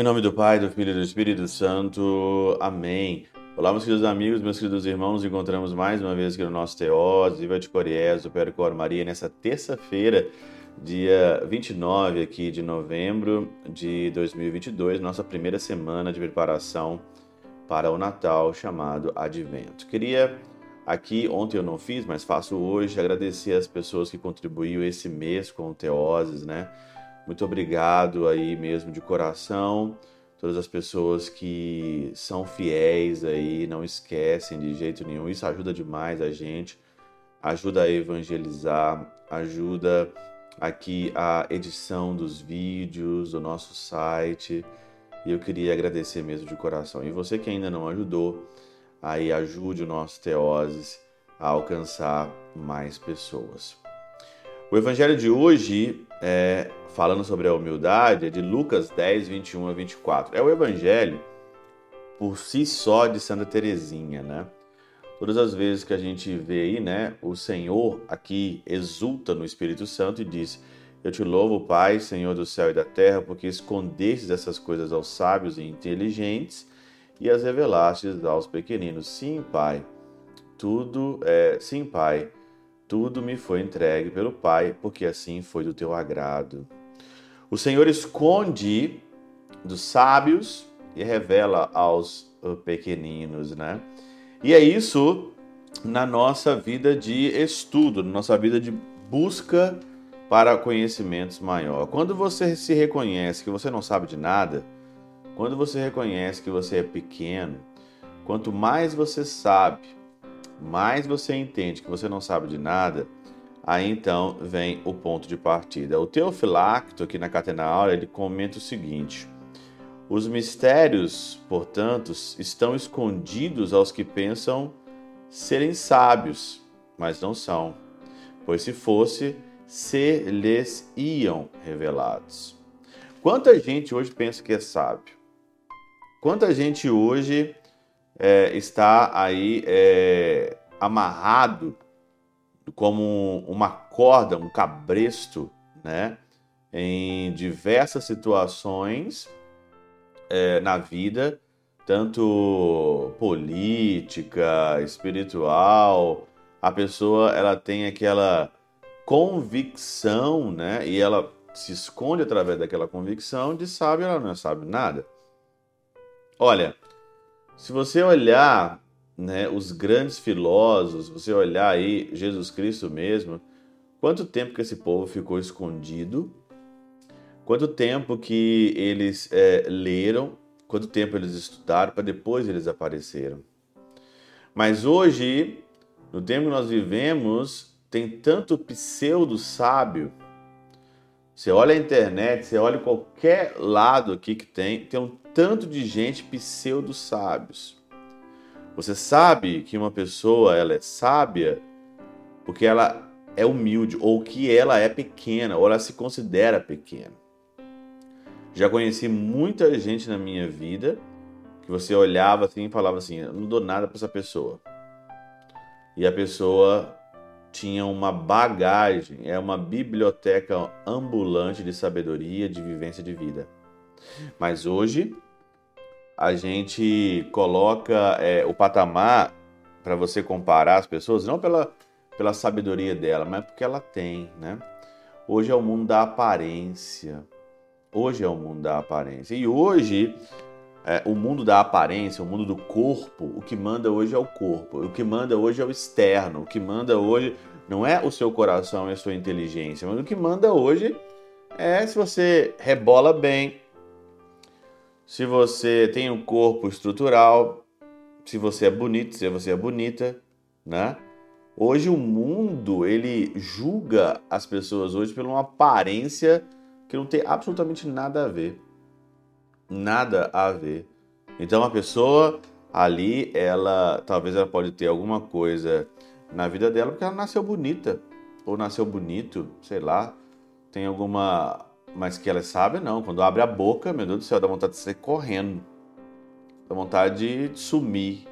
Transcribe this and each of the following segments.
Em nome do Pai, do Filho e do Espírito Santo. Amém. Olá, meus queridos amigos, meus queridos irmãos. Encontramos mais uma vez aqui no nosso Teós, Viva de Coriés, do Percor Maria, nessa terça-feira, dia 29 aqui de novembro de 2022, nossa primeira semana de preparação para o Natal chamado Advento. Queria aqui, ontem eu não fiz, mas faço hoje, agradecer as pessoas que contribuíram esse mês com o Teoses, né? Muito obrigado aí mesmo de coração. Todas as pessoas que são fiéis aí, não esquecem de jeito nenhum. Isso ajuda demais a gente, ajuda a evangelizar, ajuda aqui a edição dos vídeos do nosso site. E eu queria agradecer mesmo de coração. E você que ainda não ajudou, aí ajude o nosso Teoses a alcançar mais pessoas. O evangelho de hoje, é, falando sobre a humildade, é de Lucas 10, 21 a 24. É o evangelho por si só de Santa Teresinha, né? Todas as vezes que a gente vê aí, né, o Senhor aqui exulta no Espírito Santo e diz: Eu te louvo, Pai, Senhor do céu e da terra, porque escondestes essas coisas aos sábios e inteligentes e as revelastes aos pequeninos. Sim, Pai, tudo é, sim, Pai, tudo me foi entregue pelo Pai, porque assim foi do teu agrado. O Senhor esconde dos sábios e revela aos uh, pequeninos, né? E é isso na nossa vida de estudo, na nossa vida de busca para conhecimentos maior. Quando você se reconhece que você não sabe de nada, quando você reconhece que você é pequeno, quanto mais você sabe, mais você entende que você não sabe de nada, aí então vem o ponto de partida. O Teofilacto, aqui na Catena Aura, ele comenta o seguinte: Os mistérios, portanto, estão escondidos aos que pensam serem sábios, mas não são, pois se fosse, se lhes iam revelados. Quanta gente hoje pensa que é sábio? Quanta gente hoje é, está aí é, amarrado como uma corda, um cabresto, né? Em diversas situações é, na vida, tanto política, espiritual, a pessoa ela tem aquela convicção, né? E ela se esconde através daquela convicção de sabe ela não sabe nada. Olha, se você olhar né, os grandes filósofos, você olhar aí Jesus Cristo mesmo, quanto tempo que esse povo ficou escondido, quanto tempo que eles é, leram, quanto tempo eles estudaram para depois eles apareceram. Mas hoje, no tempo que nós vivemos, tem tanto pseudo sábio. Você olha a internet, você olha qualquer lado aqui que tem, tem um tanto de gente pseudo sábios. Você sabe que uma pessoa ela é sábia porque ela é humilde ou que ela é pequena ou ela se considera pequena. Já conheci muita gente na minha vida que você olhava assim e falava assim: eu não dou nada para essa pessoa. E a pessoa tinha uma bagagem, é uma biblioteca ambulante de sabedoria, de vivência de vida. Mas hoje a gente coloca é, o patamar para você comparar as pessoas, não pela, pela sabedoria dela, mas porque ela tem, né? Hoje é o mundo da aparência. Hoje é o mundo da aparência. E hoje, é, o mundo da aparência, o mundo do corpo, o que manda hoje é o corpo. O que manda hoje é o externo. O que manda hoje não é o seu coração e a sua inteligência, mas o que manda hoje é se você rebola bem, se você tem um corpo estrutural, se você é bonito, se você é bonita, né? Hoje o mundo ele julga as pessoas hoje por uma aparência que não tem absolutamente nada a ver. Nada a ver. Então a pessoa ali, ela talvez ela pode ter alguma coisa na vida dela porque ela nasceu bonita ou nasceu bonito, sei lá, tem alguma mas que ela sábia, não. Quando abre a boca, meu Deus do céu, dá vontade de sair correndo. Dá vontade de sumir.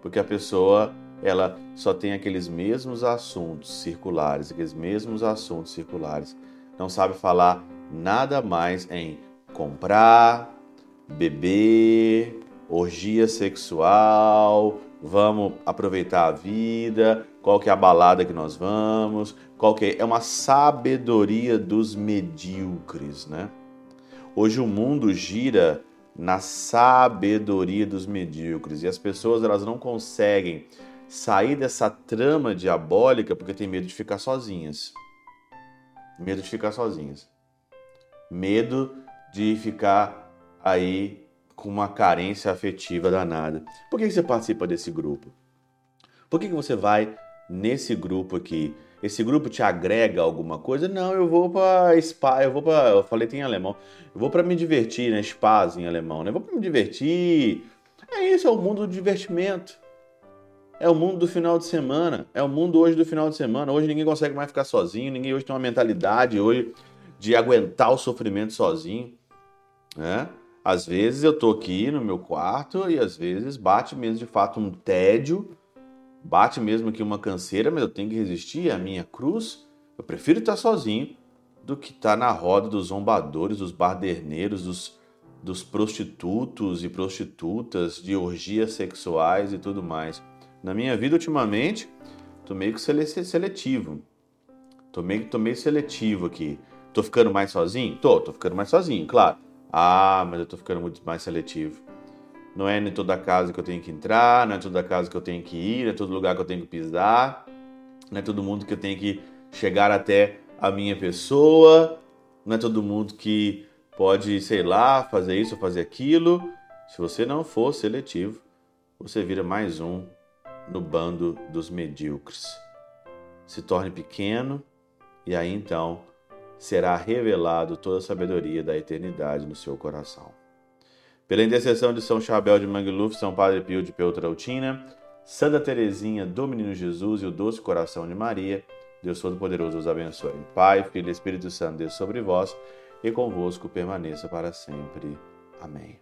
Porque a pessoa, ela só tem aqueles mesmos assuntos circulares, aqueles mesmos assuntos circulares. Não sabe falar nada mais em comprar, beber, orgia sexual, vamos aproveitar a vida, qual que é a balada que nós vamos, qual que é, é uma sabedoria dos medíocres, né? Hoje o mundo gira na sabedoria dos medíocres e as pessoas elas não conseguem sair dessa trama diabólica porque tem medo de ficar sozinhas. Medo de ficar sozinhas. Medo de ficar aí com uma carência afetiva danada. Por que você participa desse grupo? Por que você vai nesse grupo aqui? Esse grupo te agrega alguma coisa? Não, eu vou para spa, eu vou para, eu falei tem em alemão. Eu vou para me divertir, né? Spas em alemão, né? Eu vou para me divertir. É isso, é o mundo do divertimento. É o mundo do final de semana. É o mundo hoje do final de semana. Hoje ninguém consegue mais ficar sozinho. Ninguém hoje tem uma mentalidade hoje de aguentar o sofrimento sozinho. Né? Às vezes eu tô aqui no meu quarto e às vezes bate mesmo de fato um tédio, bate mesmo aqui uma canseira, mas eu tenho que resistir à minha cruz. Eu prefiro estar sozinho do que estar na roda dos zombadores, dos barderneiros, dos, dos prostitutos e prostitutas, de orgias sexuais e tudo mais. Na minha vida, ultimamente, tô meio que seletivo. Tô meio, tô meio seletivo aqui. Tô ficando mais sozinho? Tô, tô ficando mais sozinho, claro. Ah, mas eu tô ficando muito mais seletivo. Não é em toda casa que eu tenho que entrar, não é toda casa que eu tenho que ir, não é todo lugar que eu tenho que pisar, não é todo mundo que eu tenho que chegar até a minha pessoa, não é todo mundo que pode, sei lá, fazer isso ou fazer aquilo. Se você não for seletivo, você vira mais um no bando dos medíocres. Se torne pequeno e aí então será revelado toda a sabedoria da eternidade no seu coração. Pela intercessão de São Chabel de Mangluf, São Padre Pio de Peltrautina, Santa Teresinha do Menino Jesus e o Doce Coração de Maria, Deus Todo-Poderoso os abençoe. Pai, Filho e Espírito Santo, Deus sobre vós e convosco permaneça para sempre. Amém.